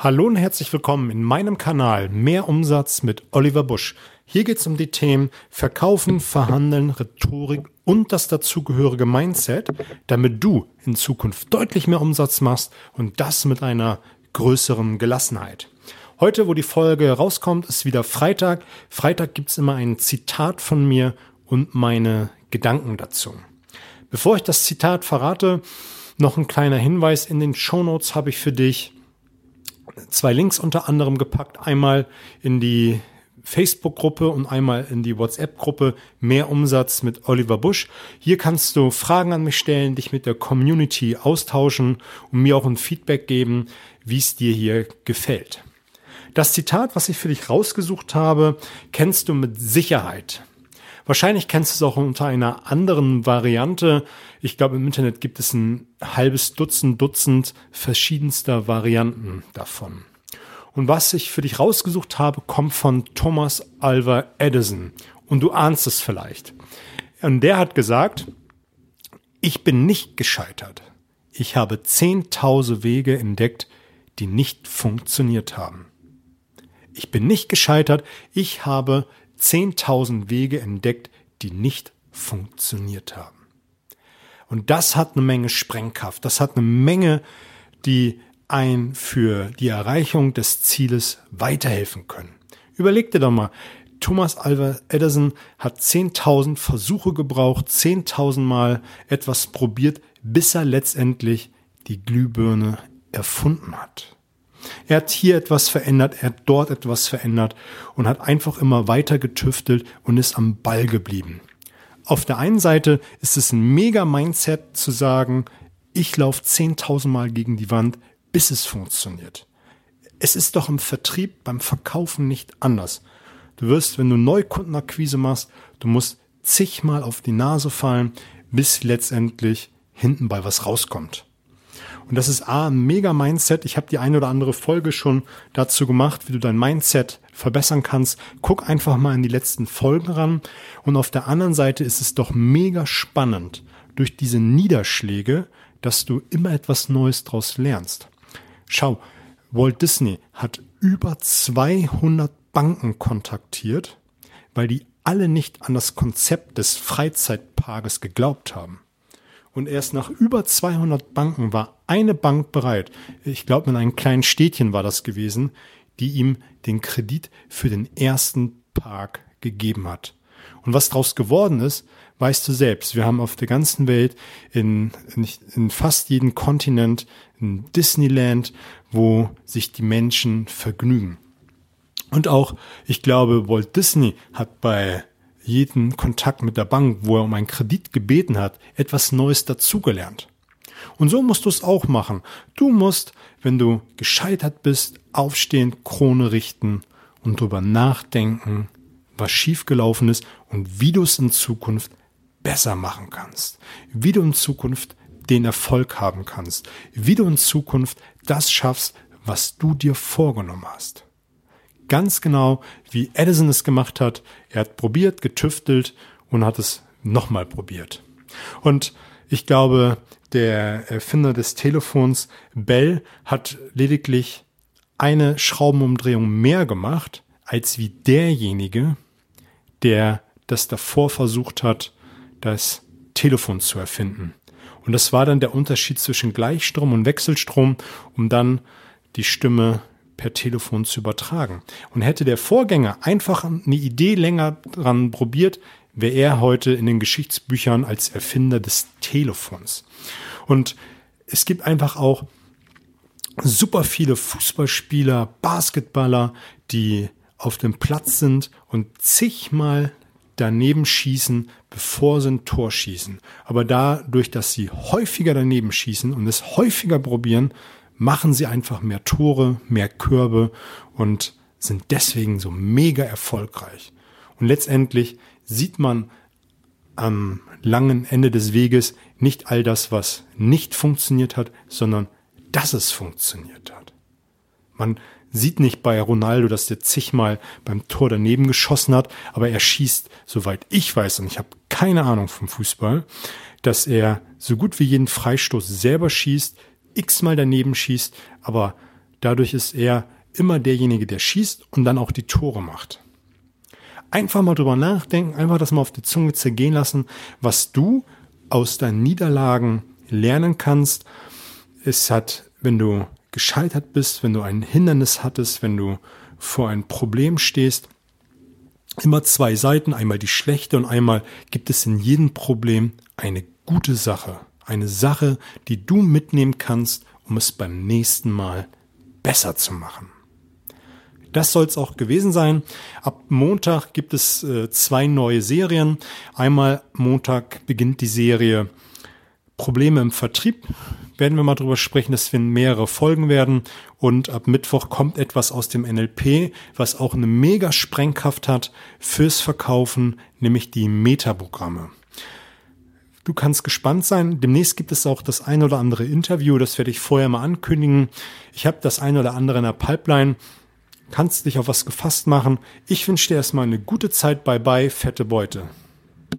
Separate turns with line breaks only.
Hallo und herzlich willkommen in meinem Kanal Mehr Umsatz mit Oliver Busch. Hier geht es um die Themen Verkaufen, Verhandeln, Rhetorik und das dazugehörige Mindset, damit du in Zukunft deutlich mehr Umsatz machst und das mit einer größeren Gelassenheit. Heute, wo die Folge rauskommt, ist wieder Freitag. Freitag gibt's immer ein Zitat von mir und meine Gedanken dazu. Bevor ich das Zitat verrate, noch ein kleiner Hinweis. In den Show Notes habe ich für dich zwei Links unter anderem gepackt. Einmal in die Facebook-Gruppe und einmal in die WhatsApp-Gruppe Mehr Umsatz mit Oliver Busch. Hier kannst du Fragen an mich stellen, dich mit der Community austauschen und mir auch ein Feedback geben, wie es dir hier gefällt. Das Zitat, was ich für dich rausgesucht habe, kennst du mit Sicherheit. Wahrscheinlich kennst du es auch unter einer anderen Variante. Ich glaube, im Internet gibt es ein halbes Dutzend, Dutzend verschiedenster Varianten davon. Und was ich für dich rausgesucht habe, kommt von Thomas Alva Edison. Und du ahnst es vielleicht. Und der hat gesagt, ich bin nicht gescheitert. Ich habe 10.000 Wege entdeckt, die nicht funktioniert haben. Ich bin nicht gescheitert. Ich habe 10.000 Wege entdeckt, die nicht funktioniert haben. Und das hat eine Menge Sprengkraft. Das hat eine Menge, die ein für die Erreichung des Zieles weiterhelfen können. Überleg dir doch mal, Thomas Alva Edison hat 10.000 Versuche gebraucht, 10.000 Mal etwas probiert, bis er letztendlich die Glühbirne erfunden hat. Er hat hier etwas verändert, er hat dort etwas verändert und hat einfach immer weiter getüftelt und ist am Ball geblieben. Auf der einen Seite ist es ein mega Mindset zu sagen, ich laufe 10.000 Mal gegen die Wand, bis es funktioniert. Es ist doch im Vertrieb, beim Verkaufen nicht anders. Du wirst, wenn du Neukundenakquise machst, du musst zigmal auf die Nase fallen, bis letztendlich hinten bei was rauskommt. Und das ist A, mega Mindset. Ich habe die eine oder andere Folge schon dazu gemacht, wie du dein Mindset verbessern kannst. Guck einfach mal in die letzten Folgen ran. Und auf der anderen Seite ist es doch mega spannend, durch diese Niederschläge, dass du immer etwas Neues draus lernst. Schau, Walt Disney hat über 200 Banken kontaktiert, weil die alle nicht an das Konzept des Freizeitparkes geglaubt haben. Und erst nach über 200 Banken war eine Bank bereit, ich glaube in einem kleinen Städtchen war das gewesen, die ihm den Kredit für den ersten Park gegeben hat. Und was daraus geworden ist, weißt du selbst. Wir haben auf der ganzen Welt in, in, in fast jedem Kontinent ein Disneyland, wo sich die Menschen vergnügen. Und auch, ich glaube, Walt Disney hat bei jeden Kontakt mit der Bank, wo er um einen Kredit gebeten hat, etwas Neues dazugelernt. Und so musst du es auch machen. Du musst, wenn du gescheitert bist, aufstehen, Krone richten und drüber nachdenken, was schiefgelaufen ist und wie du es in Zukunft besser machen kannst. Wie du in Zukunft den Erfolg haben kannst. Wie du in Zukunft das schaffst, was du dir vorgenommen hast ganz genau, wie Edison es gemacht hat. Er hat probiert, getüftelt und hat es nochmal probiert. Und ich glaube, der Erfinder des Telefons, Bell, hat lediglich eine Schraubenumdrehung mehr gemacht, als wie derjenige, der das davor versucht hat, das Telefon zu erfinden. Und das war dann der Unterschied zwischen Gleichstrom und Wechselstrom, um dann die Stimme per Telefon zu übertragen. Und hätte der Vorgänger einfach eine Idee länger dran probiert, wäre er heute in den Geschichtsbüchern als Erfinder des Telefons. Und es gibt einfach auch super viele Fußballspieler, Basketballer, die auf dem Platz sind und zigmal daneben schießen, bevor sie ein Tor schießen. Aber dadurch, dass sie häufiger daneben schießen und es häufiger probieren, machen sie einfach mehr Tore, mehr Körbe und sind deswegen so mega erfolgreich. Und letztendlich sieht man am langen Ende des Weges nicht all das, was nicht funktioniert hat, sondern dass es funktioniert hat. Man sieht nicht bei Ronaldo, dass der zigmal beim Tor daneben geschossen hat, aber er schießt, soweit ich weiß, und ich habe keine Ahnung vom Fußball, dass er so gut wie jeden Freistoß selber schießt, x-mal daneben schießt, aber Dadurch ist er immer derjenige, der schießt und dann auch die Tore macht. Einfach mal drüber nachdenken, einfach das mal auf die Zunge zergehen lassen, was du aus deinen Niederlagen lernen kannst. Es hat, wenn du gescheitert bist, wenn du ein Hindernis hattest, wenn du vor ein Problem stehst, immer zwei Seiten, einmal die schlechte und einmal gibt es in jedem Problem eine gute Sache, eine Sache, die du mitnehmen kannst, um es beim nächsten Mal besser zu machen. Das soll es auch gewesen sein. Ab Montag gibt es äh, zwei neue Serien. Einmal Montag beginnt die Serie Probleme im Vertrieb. Werden wir mal drüber sprechen, dass wir mehrere Folgen werden. Und ab Mittwoch kommt etwas aus dem NLP, was auch eine mega Sprengkraft hat fürs Verkaufen, nämlich die Metaprogramme. Du kannst gespannt sein. Demnächst gibt es auch das ein oder andere Interview. Das werde ich vorher mal ankündigen. Ich habe das ein oder andere in der Pipeline. Kannst dich auf was gefasst machen. Ich wünsche dir erstmal eine gute Zeit. Bye bye, fette Beute.